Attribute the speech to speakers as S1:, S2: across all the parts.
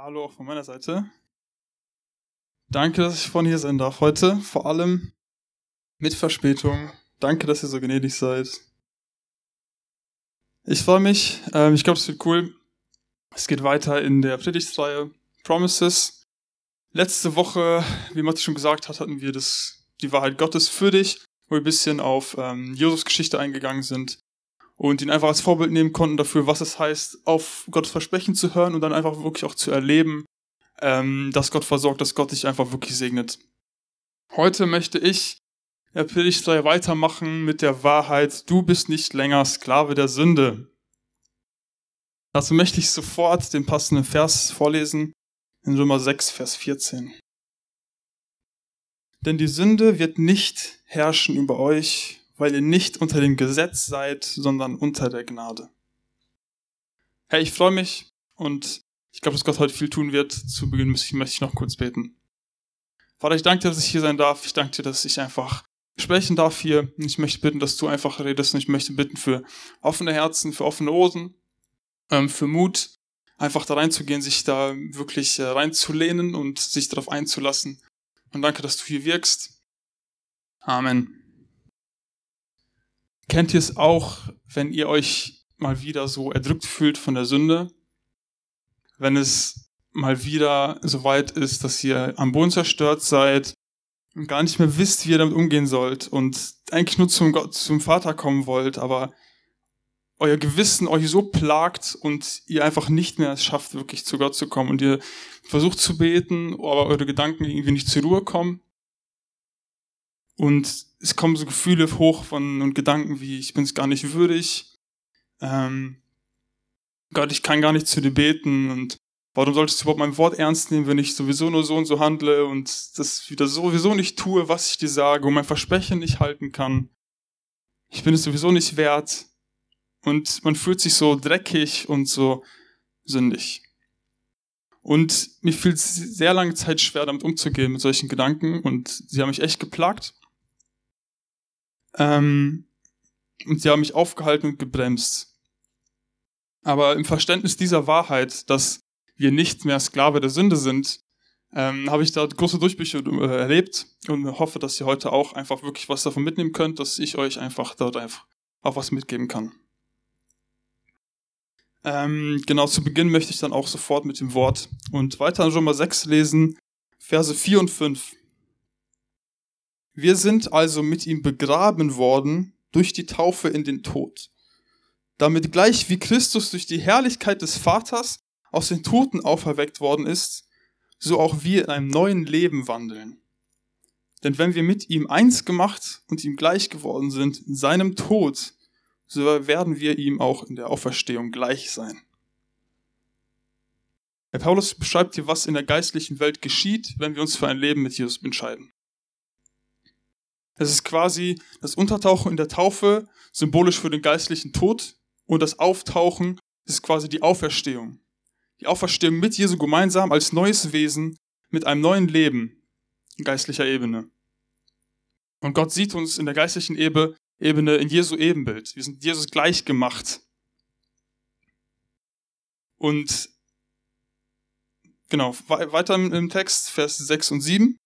S1: Hallo auch von meiner Seite. Danke, dass ich von hier sein darf heute. Vor allem mit Verspätung. Danke, dass ihr so gnädig seid. Ich freue mich. Ähm, ich glaube, es wird cool. Es geht weiter in der Predigtreihe Promises. Letzte Woche, wie Matti schon gesagt hat, hatten wir das, die Wahrheit Gottes für dich, wo wir ein bisschen auf ähm, Jesus Geschichte eingegangen sind und ihn einfach als Vorbild nehmen konnten dafür, was es heißt, auf Gottes Versprechen zu hören und dann einfach wirklich auch zu erleben, ähm, dass Gott versorgt, dass Gott dich einfach wirklich segnet. Heute möchte ich der Predigtreihe weitermachen mit der Wahrheit, du bist nicht länger Sklave der Sünde. Dazu möchte ich sofort den passenden Vers vorlesen in Römer 6, Vers 14. Denn die Sünde wird nicht herrschen über euch, weil ihr nicht unter dem Gesetz seid, sondern unter der Gnade. Hey, ich freue mich und ich glaube, dass Gott heute viel tun wird. Zu Beginn möchte ich, noch kurz beten. Vater, ich danke dir, dass ich hier sein darf. Ich danke dir, dass ich einfach sprechen darf hier. Ich möchte bitten, dass du einfach redest und ich möchte bitten für offene Herzen, für offene Ohren, ähm, für Mut, einfach da reinzugehen, sich da wirklich äh, reinzulehnen und sich darauf einzulassen. Und danke, dass du hier wirkst. Amen. Kennt ihr es auch, wenn ihr euch mal wieder so erdrückt fühlt von der Sünde? Wenn es mal wieder so weit ist, dass ihr am Boden zerstört seid und gar nicht mehr wisst, wie ihr damit umgehen sollt und eigentlich nur zum Gott, zum Vater kommen wollt, aber euer Gewissen euch so plagt und ihr einfach nicht mehr es schafft, wirklich zu Gott zu kommen und ihr versucht zu beten, aber eure Gedanken irgendwie nicht zur Ruhe kommen. Und es kommen so Gefühle hoch von und Gedanken wie, ich bin es gar nicht würdig. Ähm, Gott, ich kann gar nicht zu dir beten und warum solltest du überhaupt mein Wort ernst nehmen, wenn ich sowieso nur so und so handle und das wieder sowieso nicht tue, was ich dir sage und mein Versprechen nicht halten kann. Ich bin es sowieso nicht wert. Und man fühlt sich so dreckig und so sündig. Und mir fiel es sehr lange Zeit schwer, damit umzugehen, mit solchen Gedanken. Und sie haben mich echt geplagt. Ähm, und sie haben mich aufgehalten und gebremst. Aber im Verständnis dieser Wahrheit, dass wir nicht mehr Sklave der Sünde sind, ähm, habe ich da große Durchbrüche äh, erlebt und hoffe, dass ihr heute auch einfach wirklich was davon mitnehmen könnt, dass ich euch einfach dort einfach auch was mitgeben kann. Ähm, genau, zu Beginn möchte ich dann auch sofort mit dem Wort und weiter in Römer 6 lesen, Verse 4 und 5. Wir sind also mit ihm begraben worden durch die Taufe in den Tod, damit gleich wie Christus durch die Herrlichkeit des Vaters aus den Toten auferweckt worden ist, so auch wir in einem neuen Leben wandeln. Denn wenn wir mit ihm eins gemacht und ihm gleich geworden sind in seinem Tod, so werden wir ihm auch in der Auferstehung gleich sein. Herr Paulus beschreibt hier, was in der geistlichen Welt geschieht, wenn wir uns für ein Leben mit Jesus entscheiden. Es ist quasi das Untertauchen in der Taufe, symbolisch für den geistlichen Tod, und das Auftauchen ist quasi die Auferstehung. Die Auferstehung mit Jesu gemeinsam als neues Wesen mit einem neuen Leben in geistlicher Ebene. Und Gott sieht uns in der geistlichen Ebene in Jesu Ebenbild. Wir sind Jesus gleich gemacht. Und genau, weiter im Text, Vers 6 und 7.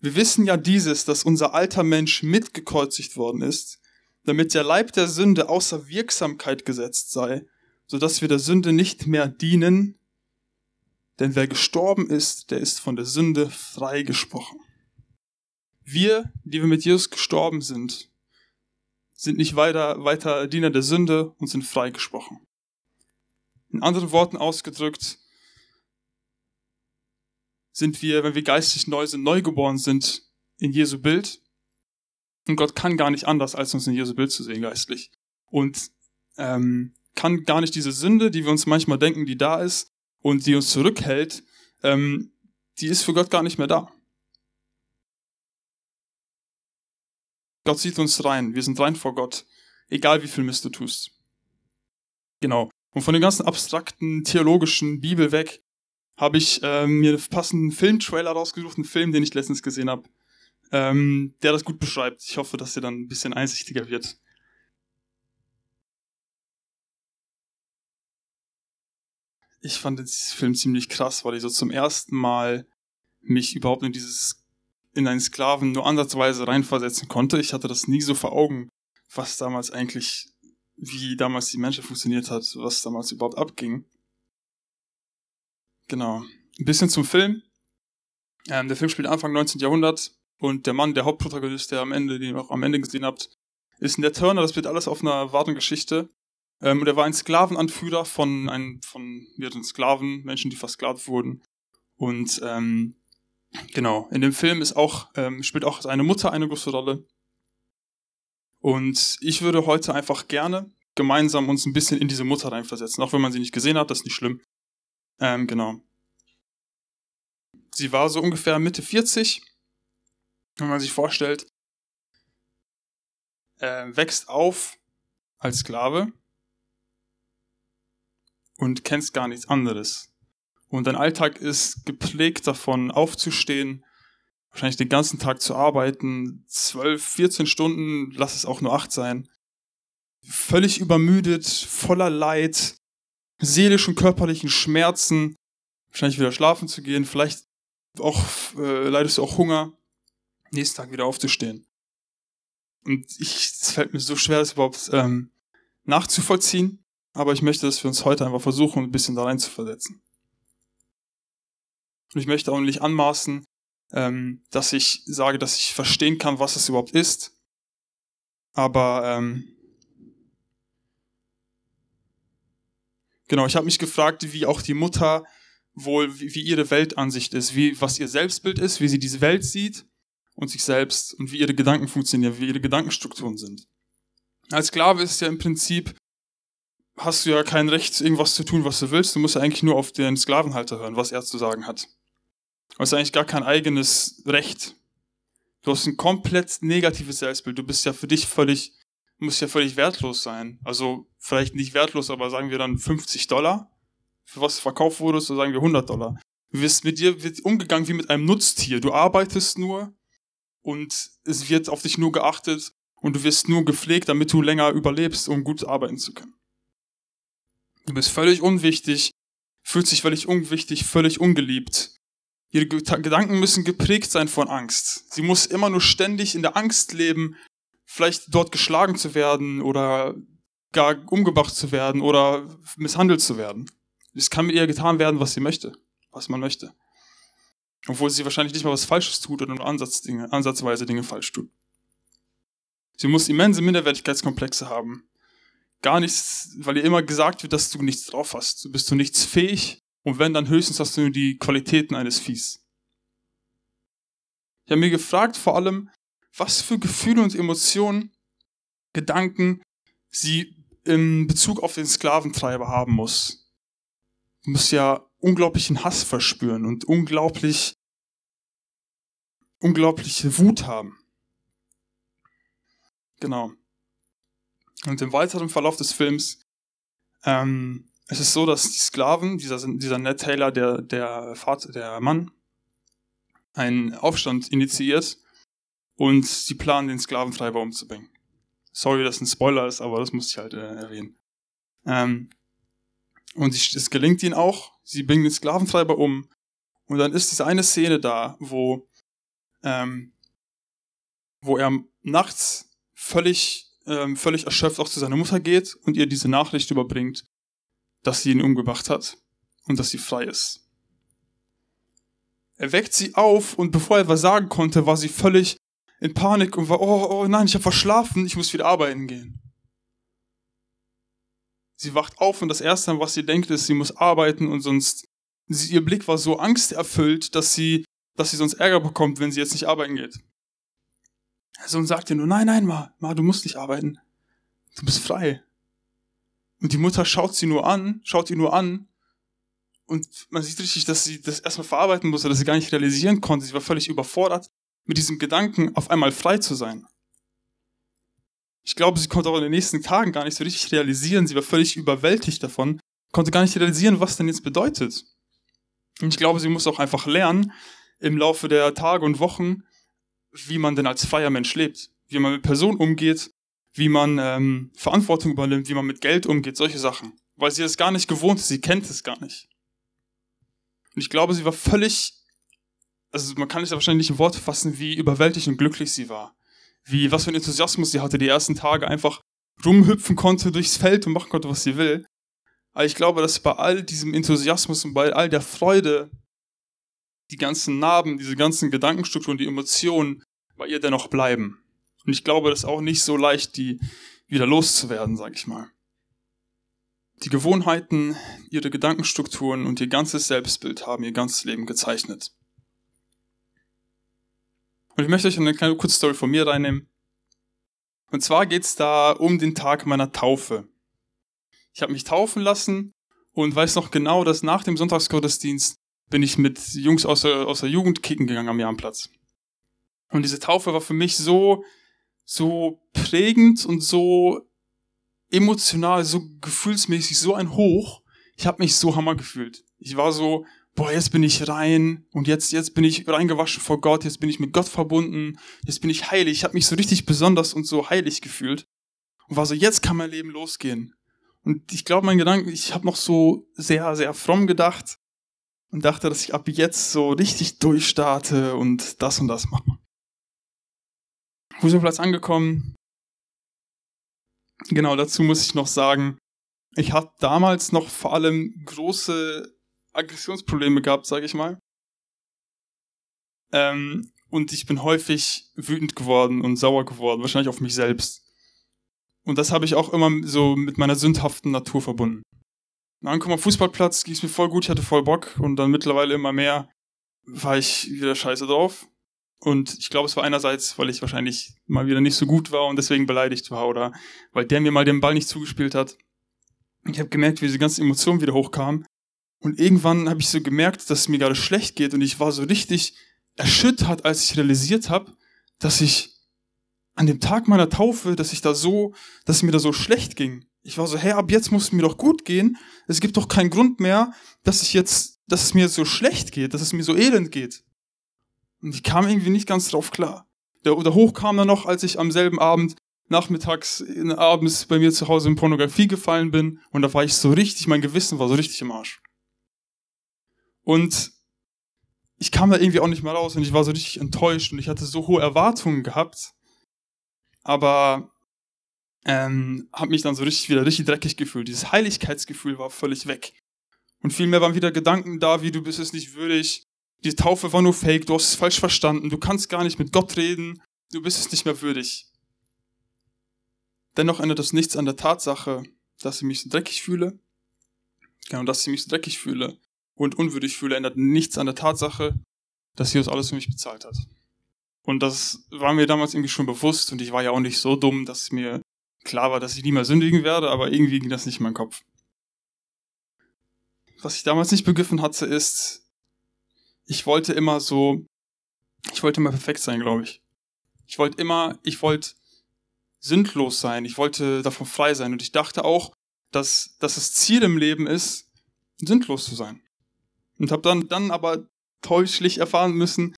S1: Wir wissen ja dieses, dass unser alter Mensch mitgekreuzigt worden ist, damit der Leib der Sünde außer Wirksamkeit gesetzt sei, so dass wir der Sünde nicht mehr dienen, denn wer gestorben ist, der ist von der Sünde freigesprochen. Wir, die wir mit Jesus gestorben sind, sind nicht weiter, weiter Diener der Sünde und sind freigesprochen. In anderen Worten ausgedrückt, sind wir, wenn wir geistig neu sind, neugeboren sind in Jesu Bild. Und Gott kann gar nicht anders, als uns in Jesu Bild zu sehen, geistlich. Und ähm, kann gar nicht diese Sünde, die wir uns manchmal denken, die da ist und die uns zurückhält, ähm, die ist für Gott gar nicht mehr da. Gott sieht uns rein, wir sind rein vor Gott, egal wie viel Mist du tust. Genau. Und von dem ganzen abstrakten, theologischen Bibel weg habe ich äh, mir einen passenden Filmtrailer rausgesucht, einen Film, den ich letztens gesehen habe, ähm, der das gut beschreibt. Ich hoffe, dass der dann ein bisschen einsichtiger wird. ich fand den Film ziemlich krass, weil ich so zum ersten Mal mich überhaupt in dieses, in einen Sklaven nur ansatzweise reinversetzen konnte. Ich hatte das nie so vor Augen, was damals eigentlich, wie damals die Menschheit funktioniert hat, was damals überhaupt abging. Genau. Ein bisschen zum Film. Ähm, der Film spielt Anfang 19. Jahrhundert und der Mann, der Hauptprotagonist, der am Ende, den ihr auch am Ende gesehen habt, ist ein der Turner. Das wird alles auf einer wahren Geschichte. Ähm, und er war ein Sklavenanführer von, einem, von mehreren Sklaven, Menschen, die versklavt wurden. Und ähm, genau, in dem Film ist auch, ähm, spielt auch seine Mutter eine große Rolle. Und ich würde heute einfach gerne gemeinsam uns ein bisschen in diese Mutter reinversetzen, auch wenn man sie nicht gesehen hat, das ist nicht schlimm. Ähm, genau. Sie war so ungefähr Mitte 40, wenn man sich vorstellt, äh, wächst auf als Sklave und kennst gar nichts anderes. Und dein Alltag ist geprägt davon, aufzustehen, wahrscheinlich den ganzen Tag zu arbeiten, zwölf, 14 Stunden, lass es auch nur acht sein, völlig übermüdet, voller Leid, seelischen, körperlichen Schmerzen, wahrscheinlich wieder schlafen zu gehen, vielleicht auch äh, leidest du auch Hunger, nächsten Tag wieder aufzustehen. Und ich, es fällt mir so schwer, das überhaupt ähm, nachzuvollziehen, aber ich möchte, dass wir uns heute einfach versuchen, ein bisschen da rein zu versetzen. Und ich möchte auch nicht anmaßen, ähm, dass ich sage, dass ich verstehen kann, was es überhaupt ist. Aber ähm, genau, ich habe mich gefragt, wie auch die Mutter wohl, wie, wie ihre Weltansicht ist, wie was ihr Selbstbild ist, wie sie diese Welt sieht und sich selbst und wie ihre Gedanken funktionieren, wie ihre Gedankenstrukturen sind. Als Sklave ist ja im Prinzip hast du ja kein Recht, irgendwas zu tun, was du willst. Du musst ja eigentlich nur auf den Sklavenhalter hören, was er zu sagen hat. Du hast eigentlich gar kein eigenes Recht. Du hast ein komplett negatives Selbstbild. Du bist ja für dich völlig, musst ja völlig wertlos sein. Also vielleicht nicht wertlos, aber sagen wir dann 50 Dollar. Für was verkauft wurdest, so sagen wir 100 Dollar. Du wirst mit dir wird umgegangen wie mit einem Nutztier. Du arbeitest nur und es wird auf dich nur geachtet und du wirst nur gepflegt, damit du länger überlebst, um gut arbeiten zu können. Du bist völlig unwichtig, fühlt sich völlig unwichtig, völlig ungeliebt. Ihre Gedanken müssen geprägt sein von Angst. Sie muss immer nur ständig in der Angst leben, vielleicht dort geschlagen zu werden oder gar umgebracht zu werden oder misshandelt zu werden. Es kann mit ihr getan werden, was sie möchte, was man möchte. Obwohl sie wahrscheinlich nicht mal was Falsches tut oder nur Ansatzdinge, ansatzweise Dinge falsch tut. Sie muss immense Minderwertigkeitskomplexe haben gar nichts, weil dir immer gesagt wird, dass du nichts drauf hast. Du bist zu nichts fähig und wenn, dann höchstens hast du nur die Qualitäten eines Viehs. Ich habe mir gefragt vor allem, was für Gefühle und Emotionen, Gedanken sie in Bezug auf den Sklaventreiber haben muss. Du musst ja unglaublichen Hass verspüren und unglaublich, unglaubliche Wut haben. Genau. Und im weiteren Verlauf des Films ähm, es ist so, dass die Sklaven, dieser, dieser Ned Taylor, der, der Vater, der Mann, einen Aufstand initiiert und sie planen, den Sklaventreiber umzubringen. Sorry, dass ein Spoiler ist, aber das muss ich halt äh, erwähnen. Ähm, und es gelingt ihnen auch, sie bringen den Sklaventreiber um. Und dann ist diese eine Szene da, wo, ähm, wo er nachts völlig ähm, völlig erschöpft auch zu seiner Mutter geht und ihr diese Nachricht überbringt, dass sie ihn umgebracht hat und dass sie frei ist. Er weckt sie auf und bevor er etwas sagen konnte, war sie völlig in Panik und war, oh, oh nein, ich habe verschlafen, ich muss wieder arbeiten gehen. Sie wacht auf und das Erste, was sie denkt, ist, sie muss arbeiten und sonst, sie, ihr Blick war so angsterfüllt, dass sie, dass sie sonst Ärger bekommt, wenn sie jetzt nicht arbeiten geht. Der Sohn sagt ihr nur, nein, nein, Ma, Ma, du musst nicht arbeiten. Du bist frei. Und die Mutter schaut sie nur an, schaut ihn nur an. Und man sieht richtig, dass sie das erstmal verarbeiten musste, dass sie gar nicht realisieren konnte. Sie war völlig überfordert mit diesem Gedanken, auf einmal frei zu sein. Ich glaube, sie konnte auch in den nächsten Tagen gar nicht so richtig realisieren. Sie war völlig überwältigt davon, konnte gar nicht realisieren, was denn jetzt bedeutet. Und ich glaube, sie muss auch einfach lernen, im Laufe der Tage und Wochen, wie man denn als freier Mensch lebt, wie man mit Personen umgeht, wie man ähm, Verantwortung übernimmt, wie man mit Geld umgeht, solche Sachen. Weil sie es gar nicht gewohnt ist, sie kennt es gar nicht. Und ich glaube, sie war völlig, also man kann es ja wahrscheinlich nicht in Worte fassen, wie überwältigt und glücklich sie war. Wie, was für ein Enthusiasmus sie hatte, die ersten Tage einfach rumhüpfen konnte durchs Feld und machen konnte, was sie will. Aber ich glaube, dass bei all diesem Enthusiasmus und bei all der Freude die ganzen Narben, diese ganzen Gedankenstrukturen, die Emotionen bei ihr dennoch bleiben. Und ich glaube, das ist auch nicht so leicht, die wieder loszuwerden, sag ich mal. Die Gewohnheiten, ihre Gedankenstrukturen und ihr ganzes Selbstbild haben ihr ganzes Leben gezeichnet. Und ich möchte euch eine kleine Kurzstory von mir reinnehmen. Und zwar geht's da um den Tag meiner Taufe. Ich habe mich taufen lassen und weiß noch genau, dass nach dem Sonntagsgottesdienst bin ich mit Jungs aus der, aus der Jugend kicken gegangen am Jahrenplatz. Und diese Taufe war für mich so, so prägend und so emotional, so gefühlsmäßig, so ein Hoch. Ich habe mich so hammer gefühlt. Ich war so, boah, jetzt bin ich rein und jetzt, jetzt bin ich reingewaschen vor Gott, jetzt bin ich mit Gott verbunden, jetzt bin ich heilig. Ich habe mich so richtig besonders und so heilig gefühlt und war so, jetzt kann mein Leben losgehen. Und ich glaube, mein Gedanke, ich habe noch so sehr, sehr fromm gedacht und dachte, dass ich ab jetzt so richtig durchstarte und das und das mache. Fußballplatz angekommen. Genau, dazu muss ich noch sagen, ich hatte damals noch vor allem große Aggressionsprobleme gehabt, sage ich mal. Ähm, und ich bin häufig wütend geworden und sauer geworden, wahrscheinlich auf mich selbst. Und das habe ich auch immer so mit meiner sündhaften Natur verbunden. Nach Ankommen am Fußballplatz ging es mir voll gut, ich hatte voll Bock und dann mittlerweile immer mehr war ich wieder scheiße drauf. Und ich glaube, es war einerseits, weil ich wahrscheinlich mal wieder nicht so gut war und deswegen beleidigt war oder weil der mir mal den Ball nicht zugespielt hat. Ich habe gemerkt, wie diese ganzen Emotionen wieder hochkamen. Und irgendwann habe ich so gemerkt, dass es mir gerade schlecht geht und ich war so richtig erschüttert, als ich realisiert habe, dass ich an dem Tag meiner Taufe, dass ich da so, dass es mir da so schlecht ging. Ich war so, hey, ab jetzt muss es mir doch gut gehen. Es gibt doch keinen Grund mehr, dass ich jetzt, dass es mir so schlecht geht, dass es mir so elend geht. Und ich kam irgendwie nicht ganz drauf klar. Der, der Hoch kam dann noch, als ich am selben Abend nachmittags, abends bei mir zu Hause in Pornografie gefallen bin. Und da war ich so richtig, mein Gewissen war so richtig im Arsch. Und ich kam da irgendwie auch nicht mehr raus und ich war so richtig enttäuscht und ich hatte so hohe Erwartungen gehabt. Aber ähm, habe mich dann so richtig wieder richtig dreckig gefühlt. Dieses Heiligkeitsgefühl war völlig weg. Und vielmehr waren wieder Gedanken da, wie du bist es nicht würdig, die Taufe war nur fake, du hast es falsch verstanden, du kannst gar nicht mit Gott reden, du bist es nicht mehr würdig. Dennoch ändert das nichts an der Tatsache, dass ich mich so dreckig fühle. Genau, dass ich mich so dreckig fühle und unwürdig fühle, ändert nichts an der Tatsache, dass Jesus alles für mich bezahlt hat. Und das war mir damals irgendwie schon bewusst und ich war ja auch nicht so dumm, dass mir klar war, dass ich nie mehr sündigen werde, aber irgendwie ging das nicht in meinen Kopf. Was ich damals nicht begriffen hatte, ist, ich wollte immer so, ich wollte immer perfekt sein, glaube ich. Ich wollte immer, ich wollte sündlos sein, ich wollte davon frei sein und ich dachte auch, dass, dass das Ziel im Leben ist, sündlos zu sein. Und habe dann, dann aber täuschlich erfahren müssen,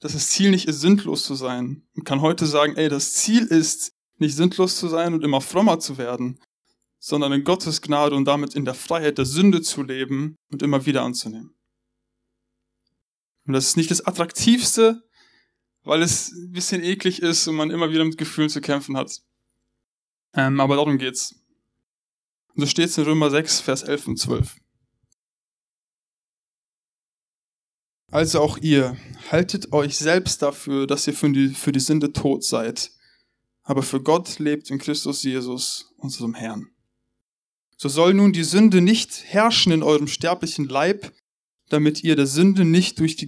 S1: dass das Ziel nicht ist, sündlos zu sein. Und kann heute sagen, ey, das Ziel ist, nicht sündlos zu sein und immer frommer zu werden, sondern in Gottes Gnade und damit in der Freiheit der Sünde zu leben und immer wieder anzunehmen. Und das ist nicht das Attraktivste, weil es ein bisschen eklig ist und man immer wieder mit Gefühlen zu kämpfen hat. Ähm, aber darum geht's. Und so steht es in Römer 6, Vers 11 und 12. Also auch ihr, haltet euch selbst dafür, dass ihr für die, für die Sünde tot seid, aber für Gott lebt in Christus Jesus, unserem Herrn. So soll nun die Sünde nicht herrschen in eurem sterblichen Leib, damit ihr der Sünde nicht durch die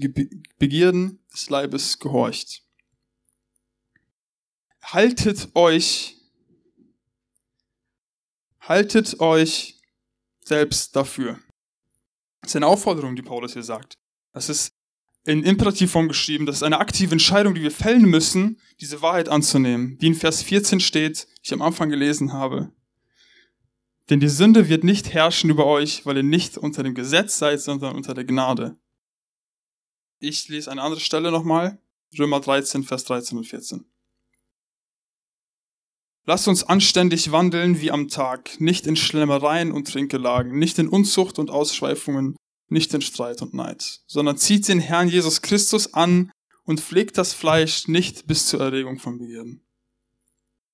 S1: Begierden des Leibes gehorcht. Haltet euch, haltet euch selbst dafür. Das ist eine Aufforderung, die Paulus hier sagt. Das ist in Imperativform geschrieben. Das ist eine aktive Entscheidung, die wir fällen müssen, diese Wahrheit anzunehmen. Wie in Vers 14 steht, ich am Anfang gelesen habe. Denn die Sünde wird nicht herrschen über euch, weil ihr nicht unter dem Gesetz seid, sondern unter der Gnade. Ich lese eine andere Stelle nochmal. Römer 13, Vers 13 und 14. Lasst uns anständig wandeln wie am Tag, nicht in Schlemmereien und Trinkgelagen, nicht in Unzucht und Ausschweifungen, nicht in Streit und Neid, sondern zieht den Herrn Jesus Christus an und pflegt das Fleisch nicht bis zur Erregung von Begierden.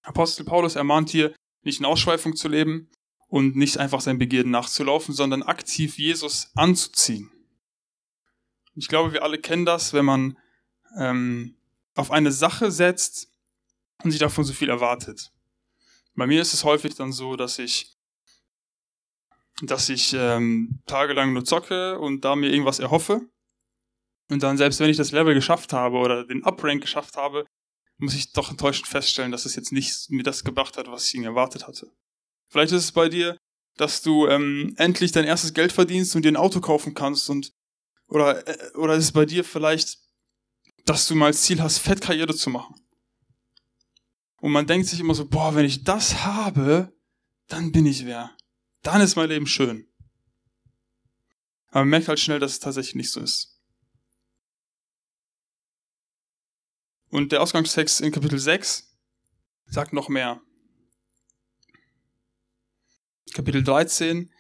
S1: Apostel Paulus ermahnt hier, nicht in Ausschweifung zu leben und nicht einfach seinen Begierden nachzulaufen, sondern aktiv Jesus anzuziehen. Ich glaube, wir alle kennen das, wenn man ähm, auf eine Sache setzt und sich davon so viel erwartet. Bei mir ist es häufig dann so, dass ich dass ich ähm, tagelang nur zocke und da mir irgendwas erhoffe. Und dann, selbst wenn ich das Level geschafft habe oder den Uprank geschafft habe, muss ich doch enttäuschend feststellen, dass es jetzt nicht mir das gebracht hat, was ich ihn erwartet hatte. Vielleicht ist es bei dir, dass du ähm, endlich dein erstes Geld verdienst und dir ein Auto kaufen kannst und oder äh, oder ist es bei dir vielleicht, dass du mal als Ziel hast, Fettkarriere zu machen. Und man denkt sich immer so, boah, wenn ich das habe, dann bin ich wer dann ist mein Leben schön. Aber man merkt halt schnell, dass es tatsächlich nicht so ist. Und der Ausgangstext in Kapitel 6 sagt noch mehr. Kapitel 13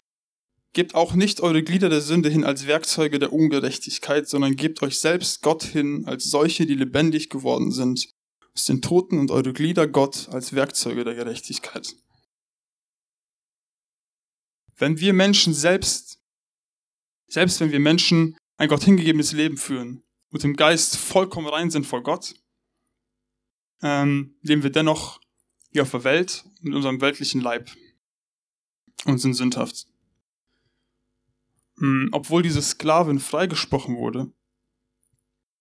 S1: Gebt auch nicht eure Glieder der Sünde hin als Werkzeuge der Ungerechtigkeit, sondern gebt euch selbst Gott hin als solche, die lebendig geworden sind aus den Toten und eure Glieder Gott als Werkzeuge der Gerechtigkeit. Wenn wir Menschen selbst, selbst wenn wir Menschen ein Gott hingegebenes Leben führen und im Geist vollkommen rein sind vor Gott, ähm, leben wir dennoch hier auf der Welt mit unserem weltlichen Leib und sind sündhaft. Ähm, obwohl diese Sklavin freigesprochen wurde,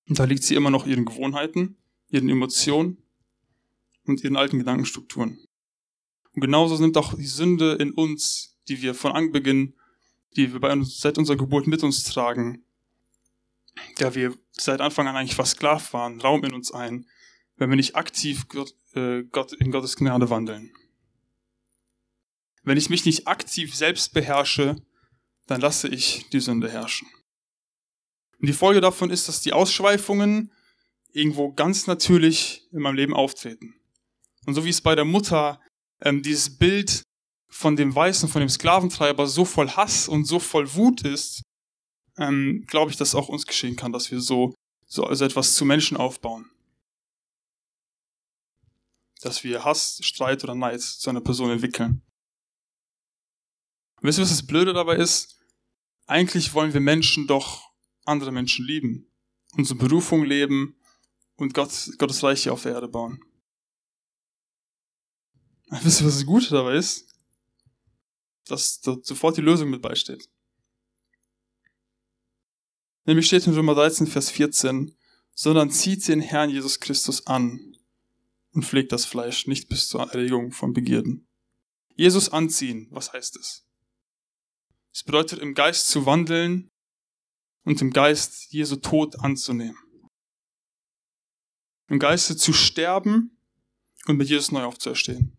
S1: da liegt sie immer noch ihren Gewohnheiten, ihren Emotionen und ihren alten Gedankenstrukturen. Und genauso nimmt auch die Sünde in uns die wir von Anbeginn, die wir bei uns seit unserer Geburt mit uns tragen, da wir seit Anfang an eigentlich fast Sklav waren, Raum in uns ein, wenn wir nicht aktiv Gott, äh, Gott in Gottes Gnade wandeln. Wenn ich mich nicht aktiv selbst beherrsche, dann lasse ich die Sünde herrschen. Und die Folge davon ist, dass die Ausschweifungen irgendwo ganz natürlich in meinem Leben auftreten. Und so wie es bei der Mutter ähm, dieses Bild von dem Weißen, von dem Sklaventreiber so voll Hass und so voll Wut ist, ähm, glaube ich, dass auch uns geschehen kann, dass wir so, so also etwas zu Menschen aufbauen. Dass wir Hass, Streit oder Neid zu einer Person entwickeln. Wisst ihr, was das Blöde dabei ist? Eigentlich wollen wir Menschen doch andere Menschen lieben, unsere Berufung leben und Gott, Gottes Reich hier auf der Erde bauen. Wisst ihr, was das Gute dabei ist? Dass sofort die Lösung mit beisteht. Nämlich steht in Römer 13, Vers 14, sondern zieht den Herrn Jesus Christus an und pflegt das Fleisch nicht bis zur Erregung von Begierden. Jesus anziehen, was heißt es? Es bedeutet im Geist zu wandeln und im Geist Jesu Tod anzunehmen. Im Geiste zu sterben und mit Jesus neu aufzuerstehen.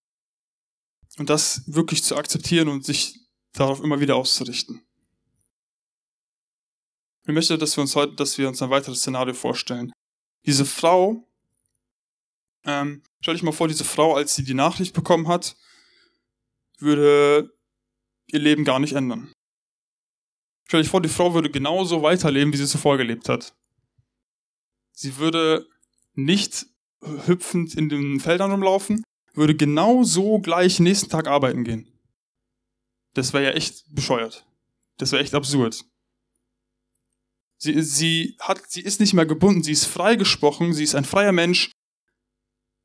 S1: Und das wirklich zu akzeptieren und sich darauf immer wieder auszurichten. Ich möchte, dass wir uns heute, dass wir uns ein weiteres Szenario vorstellen. Diese Frau, ähm, stell dich mal vor, diese Frau, als sie die Nachricht bekommen hat, würde ihr Leben gar nicht ändern. Stell dich vor, die Frau würde genauso weiterleben, wie sie zuvor gelebt hat. Sie würde nicht hüpfend in den Feldern rumlaufen, würde genau so gleich nächsten Tag arbeiten gehen. Das wäre ja echt bescheuert. Das wäre echt absurd. Sie, sie, hat, sie ist nicht mehr gebunden, sie ist freigesprochen, sie ist ein freier Mensch,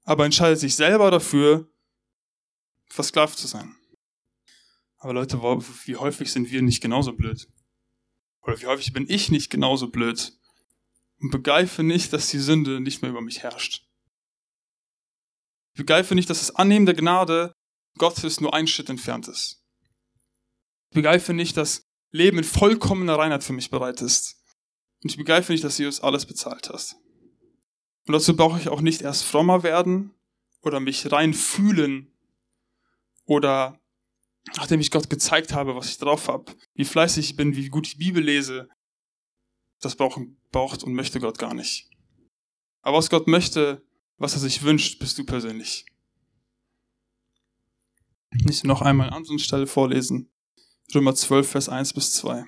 S1: aber entscheidet sich selber dafür, versklavt zu sein. Aber Leute, wie häufig sind wir nicht genauso blöd? Oder wie häufig bin ich nicht genauso blöd und begreife nicht, dass die Sünde nicht mehr über mich herrscht? Ich begreife nicht, dass das Annehmen der Gnade Gottes nur ein Schritt entfernt ist. Ich begreife nicht, dass Leben in vollkommener Reinheit für mich bereit ist. Und ich begreife nicht, dass Jesus alles bezahlt hat. Und dazu brauche ich auch nicht erst frommer werden oder mich rein fühlen oder nachdem ich Gott gezeigt habe, was ich drauf habe, wie fleißig ich bin, wie gut ich Bibel lese. Das braucht und möchte Gott gar nicht. Aber was Gott möchte, was er sich wünscht, bist du persönlich. Ich noch einmal an so Stelle vorlesen. Römer 12, Vers 1 bis 2.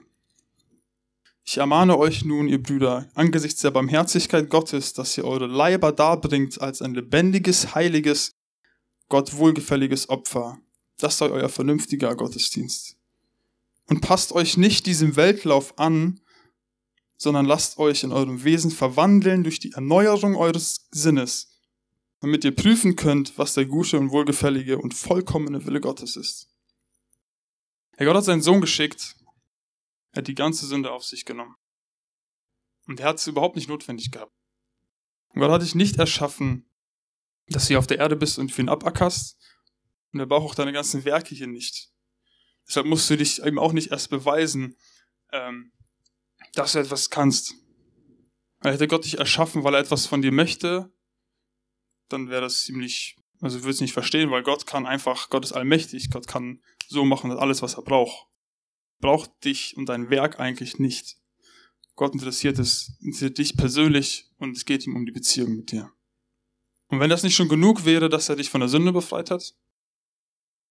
S1: Ich ermahne euch nun, ihr Brüder, angesichts der Barmherzigkeit Gottes, dass ihr eure Leiber darbringt als ein lebendiges, heiliges, Gott wohlgefälliges Opfer. Das sei euer vernünftiger Gottesdienst. Und passt euch nicht diesem Weltlauf an, sondern lasst euch in eurem Wesen verwandeln durch die Erneuerung eures Sinnes, damit ihr prüfen könnt, was der gute und wohlgefällige und vollkommene Wille Gottes ist. Herr Gott hat seinen Sohn geschickt, er hat die ganze Sünde auf sich genommen. Und er hat es überhaupt nicht notwendig gehabt. Und Gott hat dich nicht erschaffen, dass du hier auf der Erde bist und für ihn abackerst. Und er braucht auch deine ganzen Werke hier nicht. Deshalb musst du dich eben auch nicht erst beweisen, ähm, dass du etwas kannst. Weil hätte Gott dich erschaffen, weil er etwas von dir möchte, dann wäre das ziemlich, also du würdest nicht verstehen, weil Gott kann einfach, Gott ist allmächtig, Gott kann so machen, alles, was er braucht braucht dich und dein Werk eigentlich nicht. Gott interessiert es, interessiert dich persönlich und es geht ihm um die Beziehung mit dir. Und wenn das nicht schon genug wäre, dass er dich von der Sünde befreit hat,